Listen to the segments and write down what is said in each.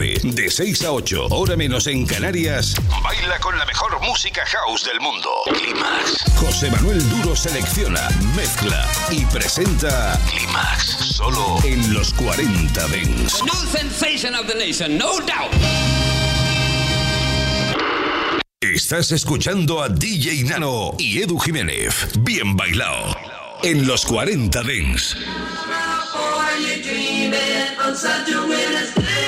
Cope, de 6 a 8, hora menos en Canarias, baila con la mejor música house del mundo. Climax. José Manuel Duro selecciona, mezcla y presenta Climax, solo en los 40 Dents. New sensation of the nation, no doubt. Estás escuchando a DJ Nano y Edu Jiménez. Bien bailado. En los 40 Dents. still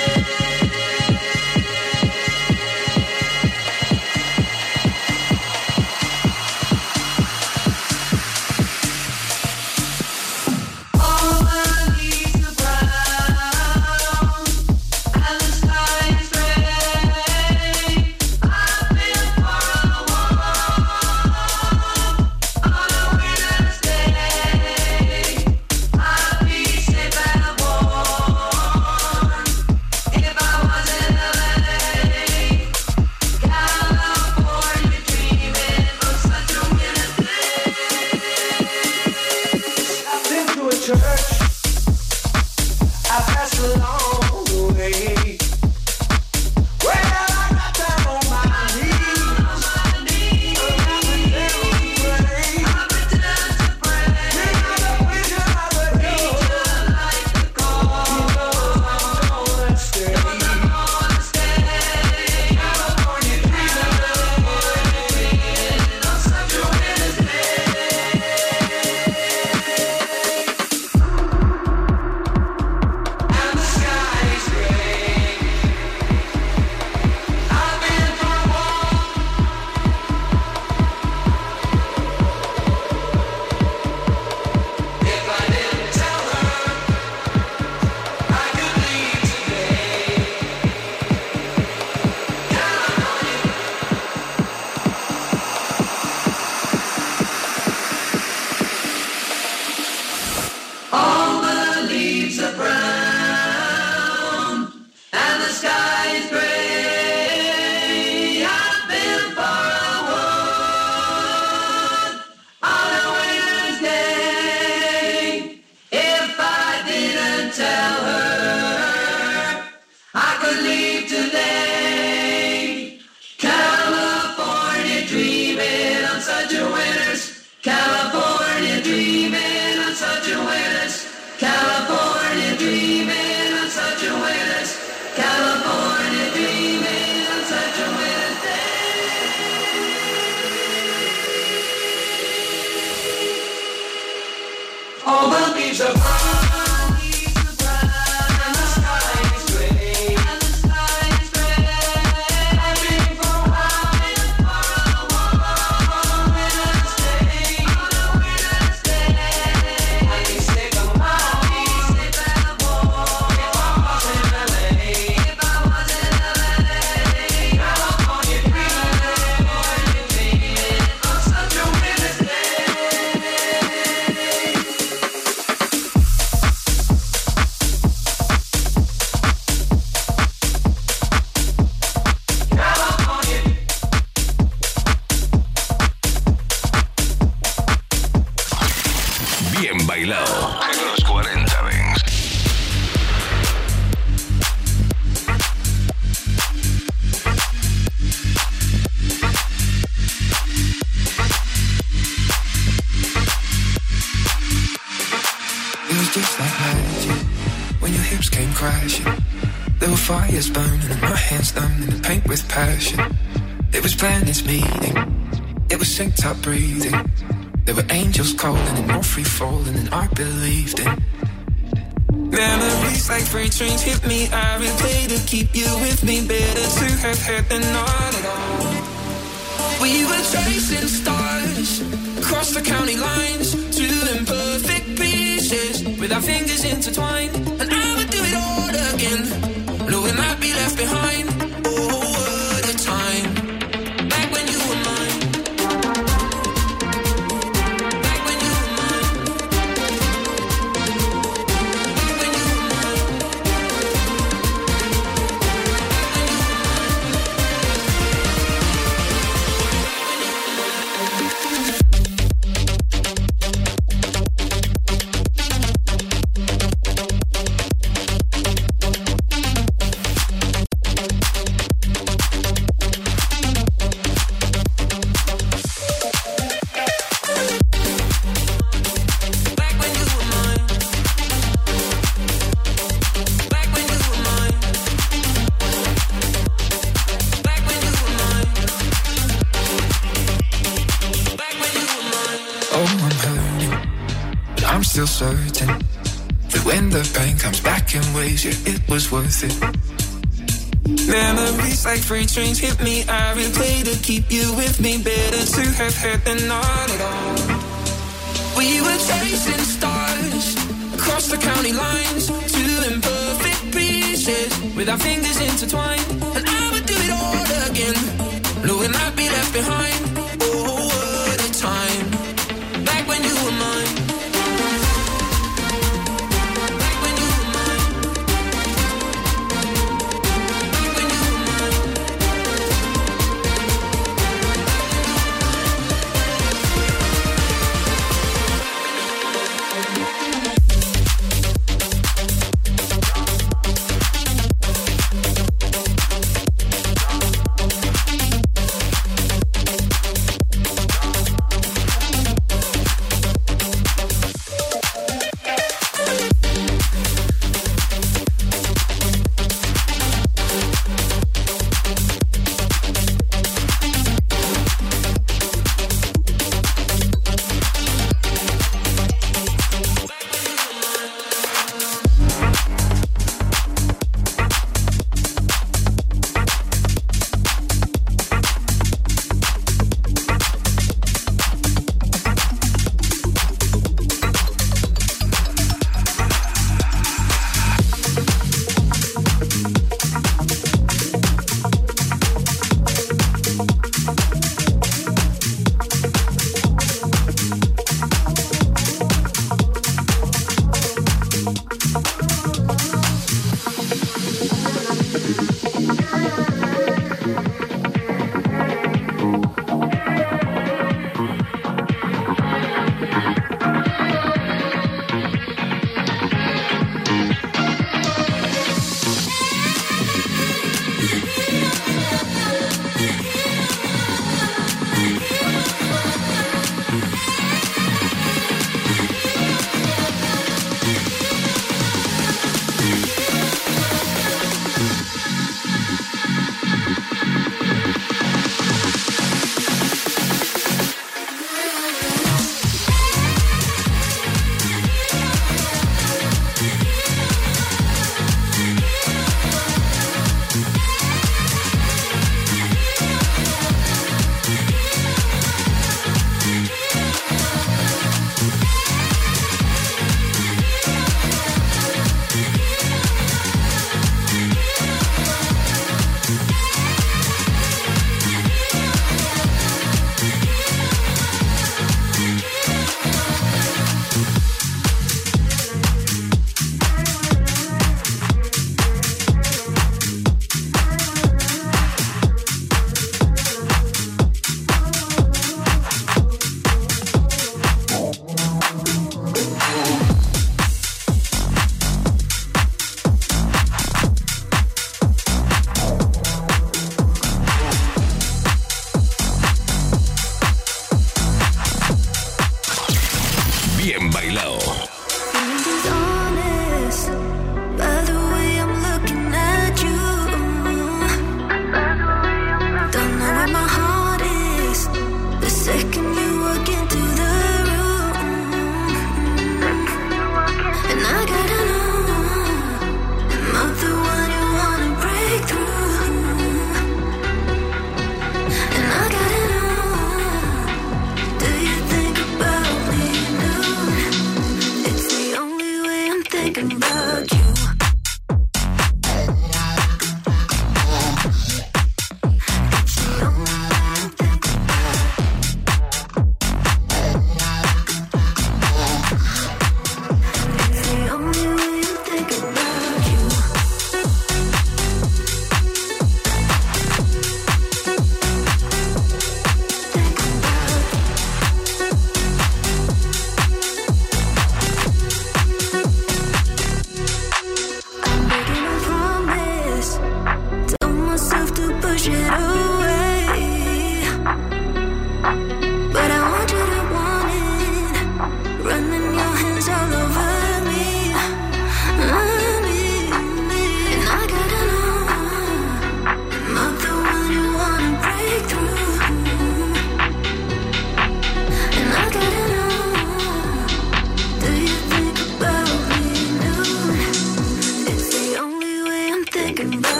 fire's burning and my hands numbing the paint with passion. It was planets meeting, it was synced up breathing. There were angels calling and more free falling, and I believed in. Memories like freight trains hit me. I replay to keep you with me. Better to have had than not at all. We were chasing stars, crossed the county lines, to imperfect pieces with our fingers intertwined, and I would do it all again left behind. Like freight trains hit me. I replay to keep you with me. Better to have had than not at all. We were chasing stars across the county lines, two imperfect pieces with our fingers intertwined. And I would do it all again, knowing I'd be left behind.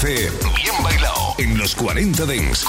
15. Bien bailado en los 40 Dents.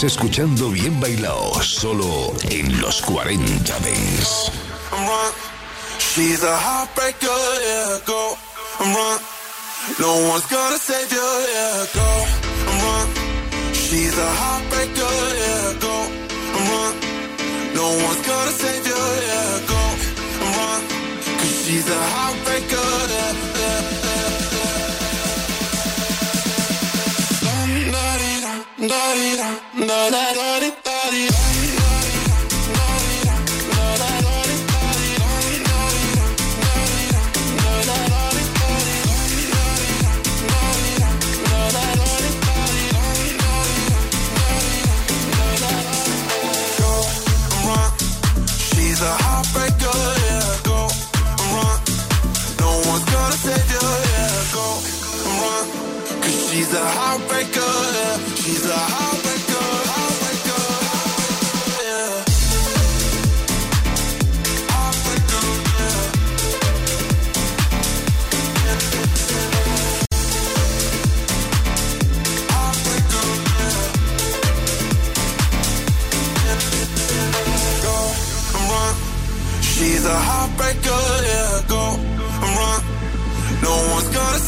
Estás escuchando Bien Bailao, solo en los 40 Dents. She's a heartbreaker, yeah, go run. No one's gonna save you, yeah, go run. She's a heartbreaker, yeah, go run. No one's gonna save you, yeah, go run. Cause she's a heartbreaker.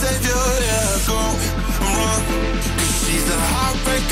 savior, yeah, go run. Cause she's a heartbreaker.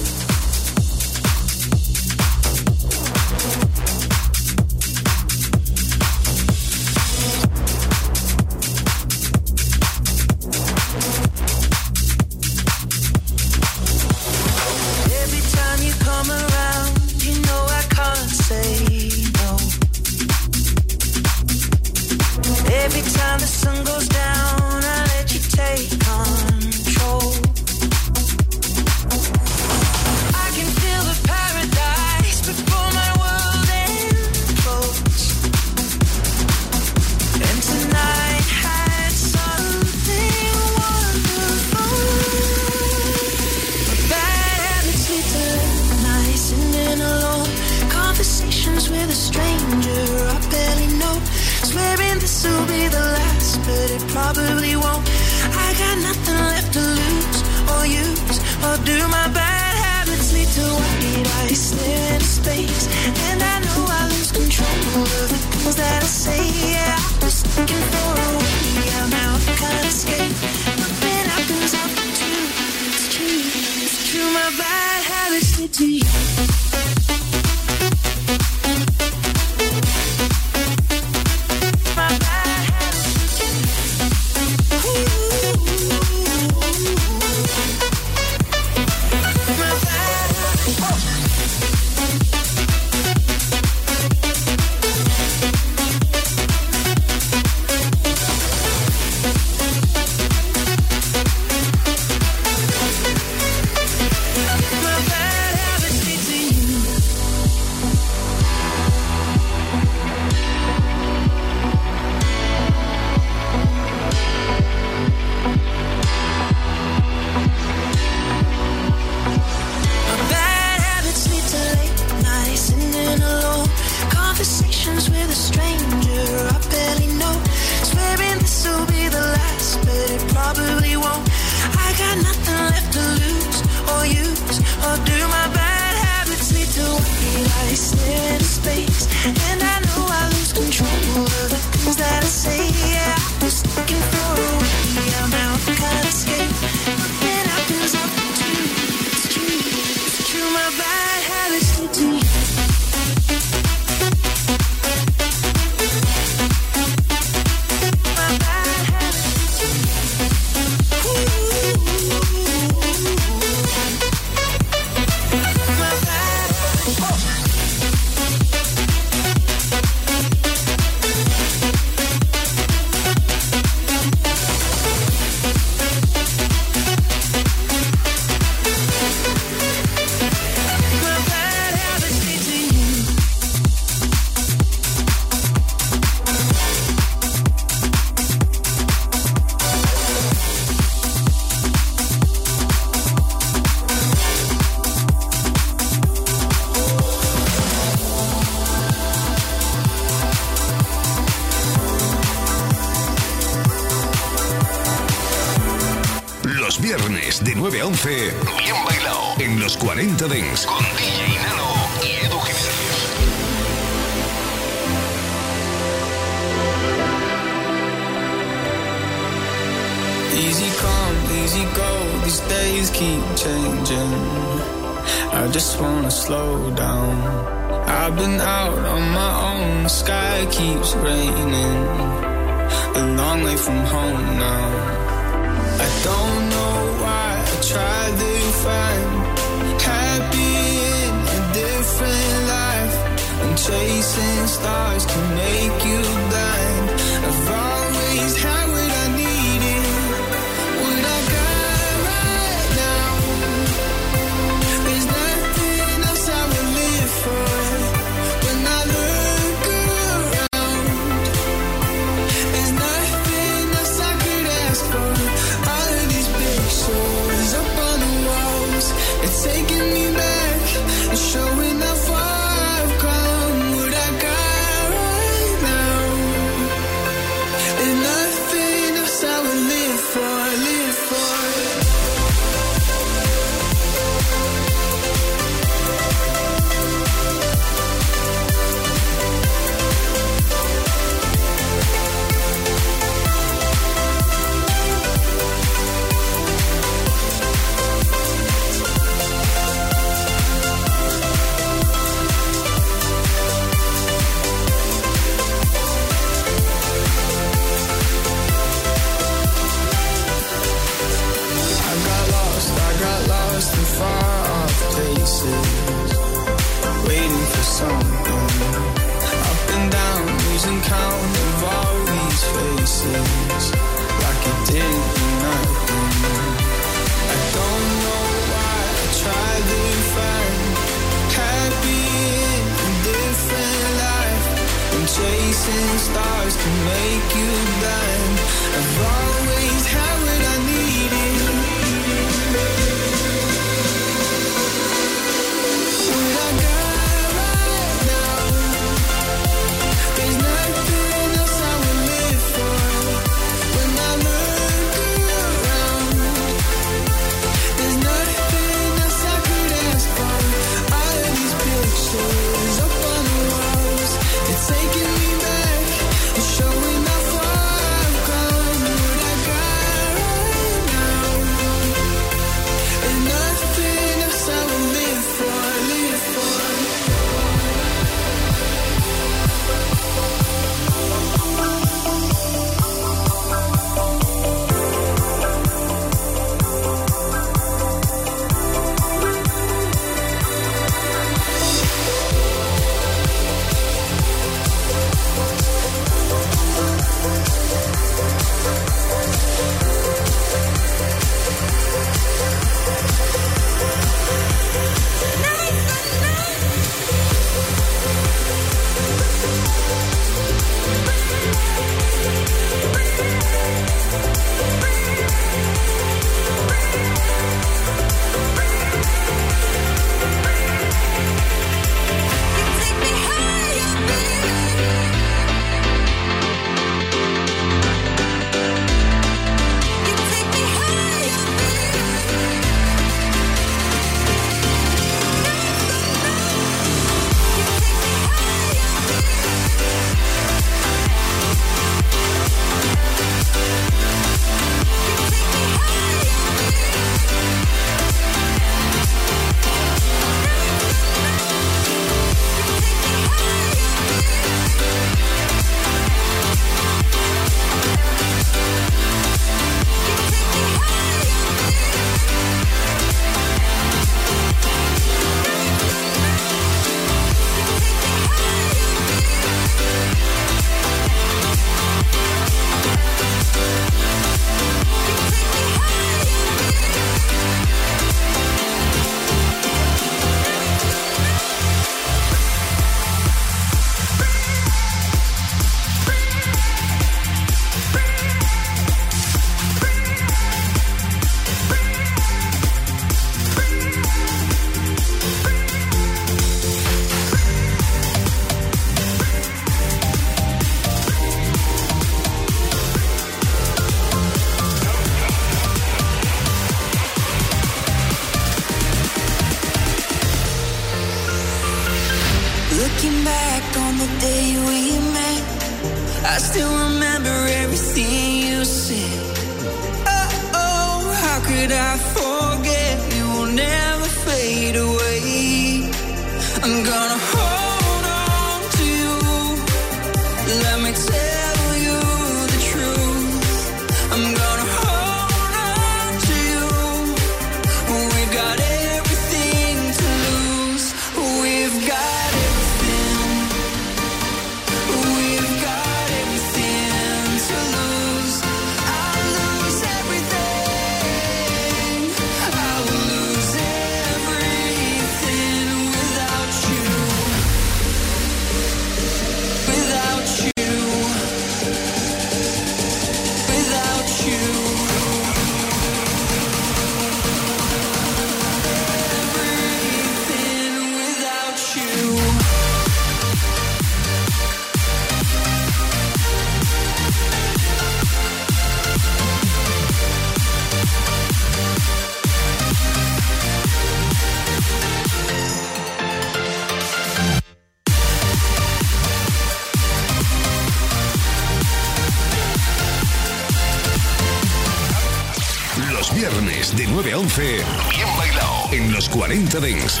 Bien Bailao en los 40 Dance.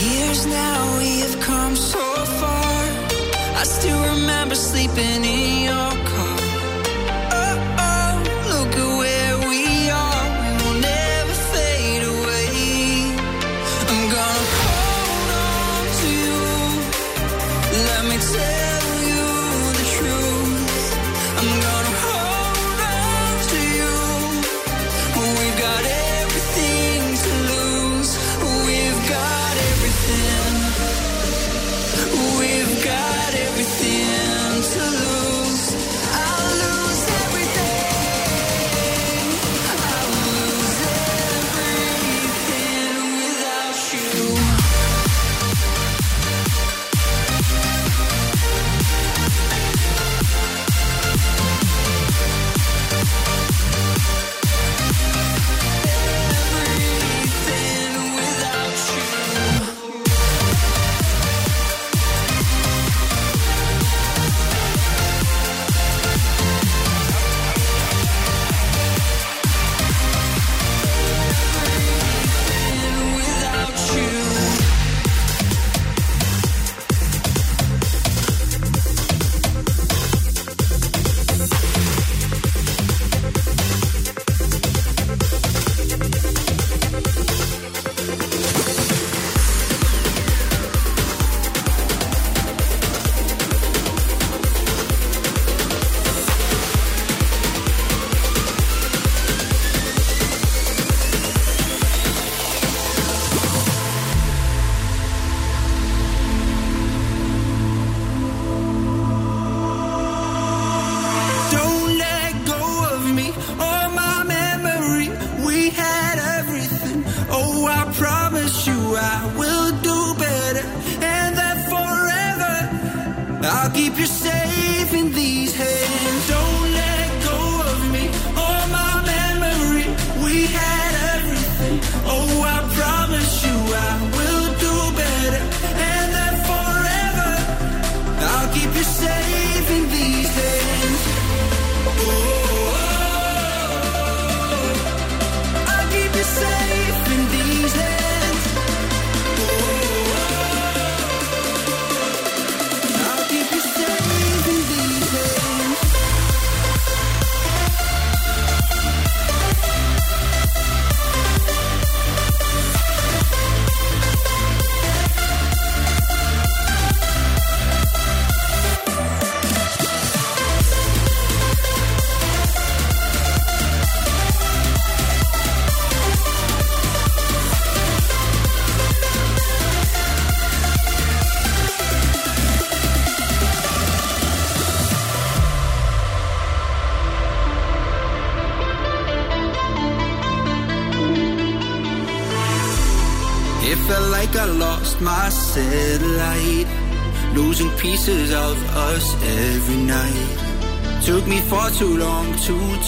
Years now we have come so far. I still remember sleeping in your car.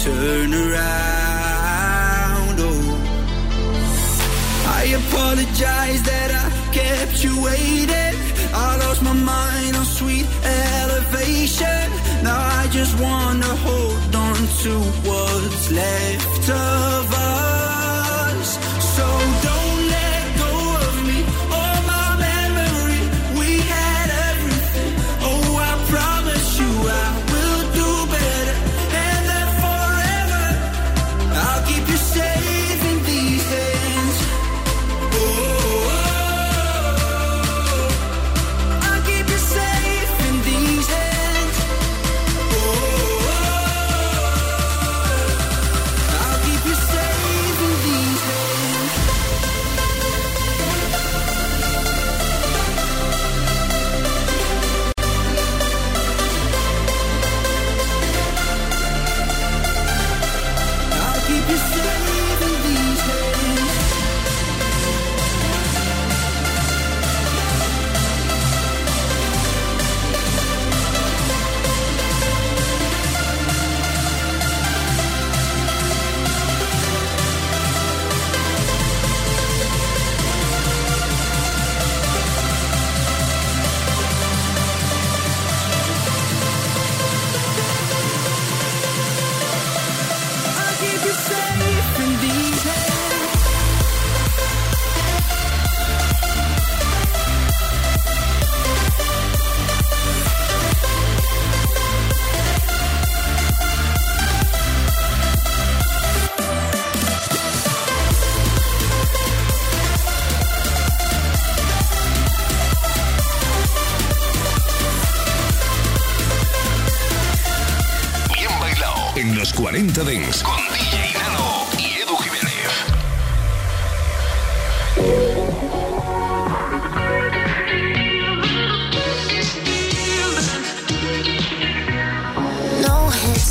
turn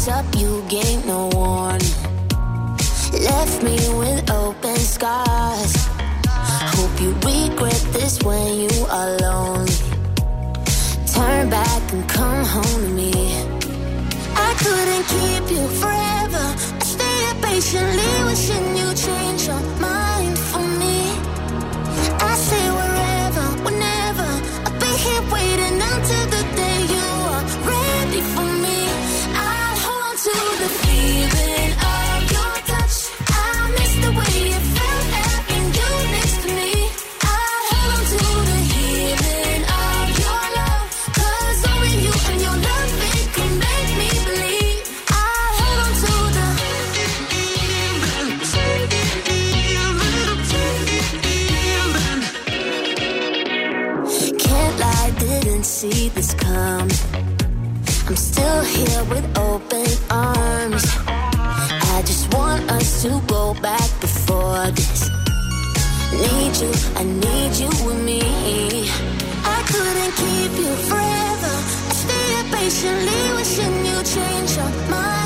up, you gave no warning. Left me with open scars. Hope you regret this when you are lonely. Turn back and come home to me. I couldn't keep you forever. I stayed patiently wishing you change your mind for me. I say wherever, whenever. I'll be here waiting until the day you are ready for. me. with open arms. I just want us to go back before this. Need you, I need you with me. I couldn't keep you forever. Stay stayed patiently wishing you'd change your mind.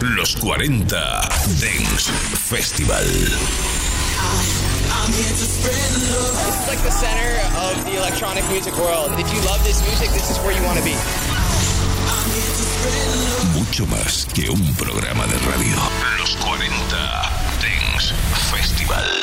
los 40 Dance Festival. It's like the center of the electronic music world. If you love this music, this is where you want to be. Mucho más que un programa de radio. Los 40 Dance Festival.